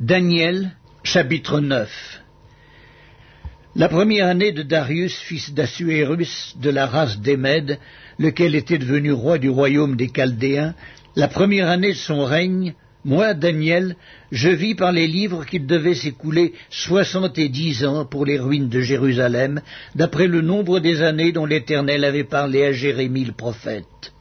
Daniel, chapitre 9 La première année de Darius, fils d'Assuérus, de la race des Mèdes, lequel était devenu roi du royaume des Chaldéens, la première année de son règne, moi, Daniel, je vis par les livres qu'il devait s'écouler soixante et dix ans pour les ruines de Jérusalem, d'après le nombre des années dont l'Éternel avait parlé à Jérémie le prophète.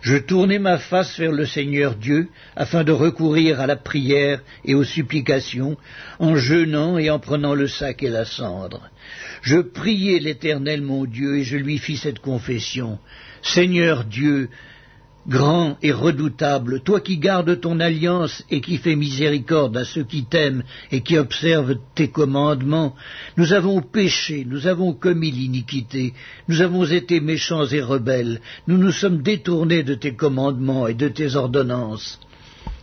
Je tournai ma face vers le Seigneur Dieu, afin de recourir à la prière et aux supplications, en jeûnant et en prenant le sac et la cendre. Je priai l'Éternel mon Dieu, et je lui fis cette confession. Seigneur Dieu, grand et redoutable, toi qui gardes ton alliance et qui fais miséricorde à ceux qui t'aiment et qui observent tes commandements, nous avons péché, nous avons commis l'iniquité, nous avons été méchants et rebelles, nous nous sommes détournés de tes commandements et de tes ordonnances.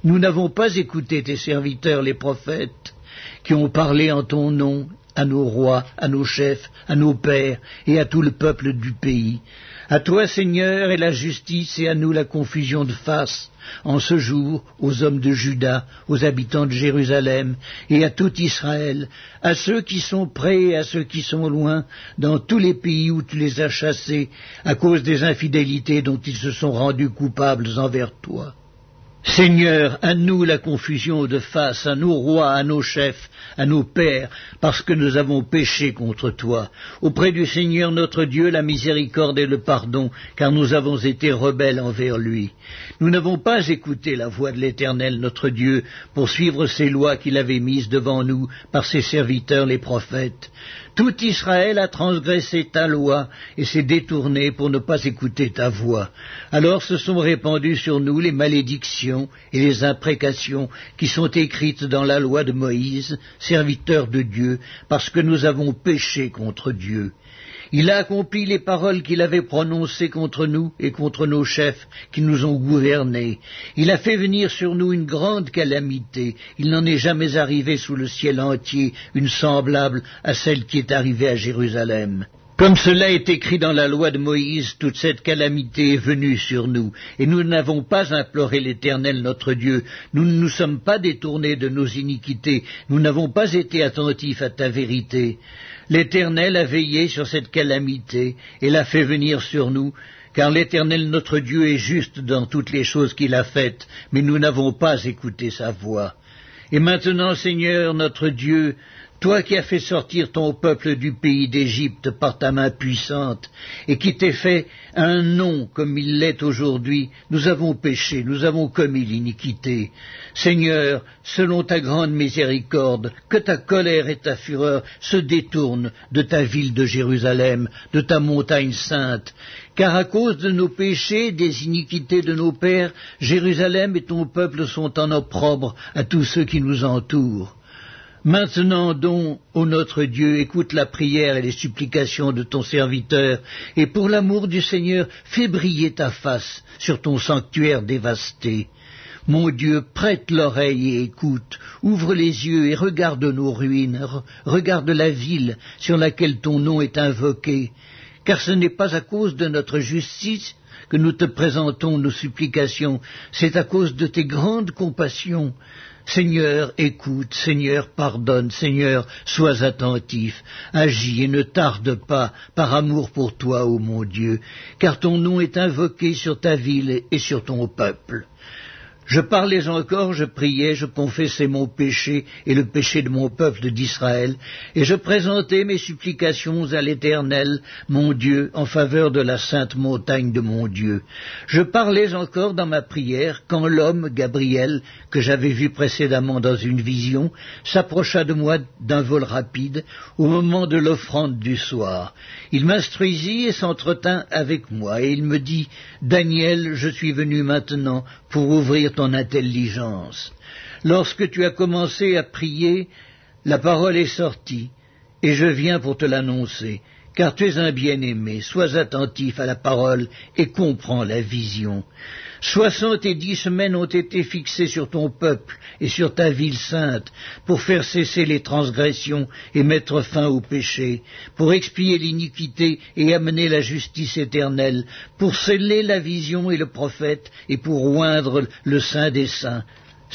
Nous n'avons pas écouté tes serviteurs les prophètes, qui ont parlé en ton nom à nos rois, à nos chefs, à nos pères et à tout le peuple du pays. À toi, Seigneur, est la justice et à nous la confusion de face, en ce jour, aux hommes de Juda, aux habitants de Jérusalem, et à tout Israël, à ceux qui sont près et à ceux qui sont loin, dans tous les pays où tu les as chassés, à cause des infidélités dont ils se sont rendus coupables envers toi. Seigneur, à nous la confusion de face, à nos rois, à nos chefs, à nos pères, parce que nous avons péché contre toi. Auprès du Seigneur notre Dieu, la miséricorde et le pardon, car nous avons été rebelles envers lui. Nous n'avons pas écouté la voix de l'Éternel notre Dieu pour suivre ses lois qu'il avait mises devant nous par ses serviteurs les prophètes. Tout Israël a transgressé ta loi et s'est détourné pour ne pas écouter ta voix. Alors se sont répandues sur nous les malédictions et les imprécations qui sont écrites dans la loi de Moïse, serviteur de Dieu, parce que nous avons péché contre Dieu. Il a accompli les paroles qu'il avait prononcées contre nous et contre nos chefs qui nous ont gouvernés. Il a fait venir sur nous une grande calamité. Il n'en est jamais arrivé sous le ciel entier une semblable à celle qui est arrivée à Jérusalem. Comme cela est écrit dans la loi de Moïse, toute cette calamité est venue sur nous, et nous n'avons pas imploré l'Éternel notre Dieu, nous ne nous sommes pas détournés de nos iniquités, nous n'avons pas été attentifs à ta vérité. L'Éternel a veillé sur cette calamité et l'a fait venir sur nous, car l'Éternel notre Dieu est juste dans toutes les choses qu'il a faites, mais nous n'avons pas écouté sa voix. Et maintenant, Seigneur notre Dieu, toi qui as fait sortir ton peuple du pays d'Égypte par ta main puissante, et qui t'es fait un nom comme il l'est aujourd'hui, nous avons péché, nous avons commis l'iniquité. Seigneur, selon ta grande miséricorde, que ta colère et ta fureur se détournent de ta ville de Jérusalem, de ta montagne sainte, car à cause de nos péchés, des iniquités de nos pères, Jérusalem et ton peuple sont en opprobre à tous ceux qui nous entourent. Maintenant donc, ô notre Dieu, écoute la prière et les supplications de ton serviteur, et pour l'amour du Seigneur, fais briller ta face sur ton sanctuaire dévasté. Mon Dieu, prête l'oreille et écoute, ouvre les yeux et regarde nos ruines, regarde la ville sur laquelle ton nom est invoqué, car ce n'est pas à cause de notre justice que nous te présentons nos supplications, c'est à cause de tes grandes compassions. Seigneur, écoute, Seigneur, pardonne, Seigneur, sois attentif, agis et ne tarde pas, par amour pour toi, ô mon Dieu, car ton nom est invoqué sur ta ville et sur ton peuple. Je parlais encore, je priais, je confessais mon péché et le péché de mon peuple d'Israël, et je présentais mes supplications à l'Éternel, mon Dieu, en faveur de la sainte montagne de mon Dieu. Je parlais encore dans ma prière quand l'homme, Gabriel, que j'avais vu précédemment dans une vision, s'approcha de moi d'un vol rapide au moment de l'offrande du soir. Il m'instruisit et s'entretint avec moi, et il me dit, Daniel, je suis venu maintenant pour ouvrir ton intelligence. Lorsque tu as commencé à prier, la parole est sortie, et je viens pour te l'annoncer, car tu es un bien-aimé, sois attentif à la parole et comprends la vision. Soixante et dix semaines ont été fixées sur ton peuple et sur ta ville sainte, pour faire cesser les transgressions et mettre fin au péché, pour expier l'iniquité et amener la justice éternelle, pour sceller la vision et le prophète, et pour oindre le saint des saints.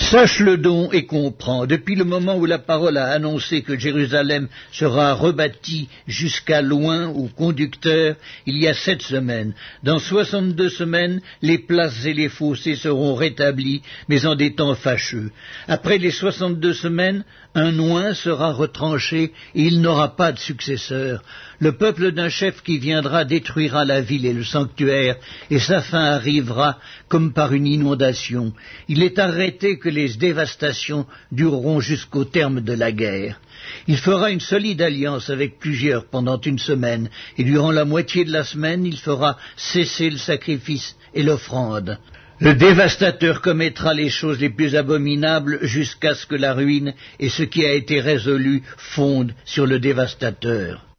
Sache-le donc et comprends, depuis le moment où la parole a annoncé que Jérusalem sera rebâtie jusqu'à loin au conducteur, il y a sept semaines. Dans soixante-deux semaines, les places et les fossés seront rétablis, mais en des temps fâcheux. Après les soixante-deux semaines, un oin sera retranché et il n'aura pas de successeur. Le peuple d'un chef qui viendra détruira la ville et le sanctuaire, et sa fin arrivera comme par une inondation. Il est arrêté les dévastations dureront jusqu'au terme de la guerre. Il fera une solide alliance avec plusieurs pendant une semaine, et durant la moitié de la semaine, il fera cesser le sacrifice et l'offrande. Le dévastateur commettra les choses les plus abominables jusqu'à ce que la ruine et ce qui a été résolu fondent sur le dévastateur.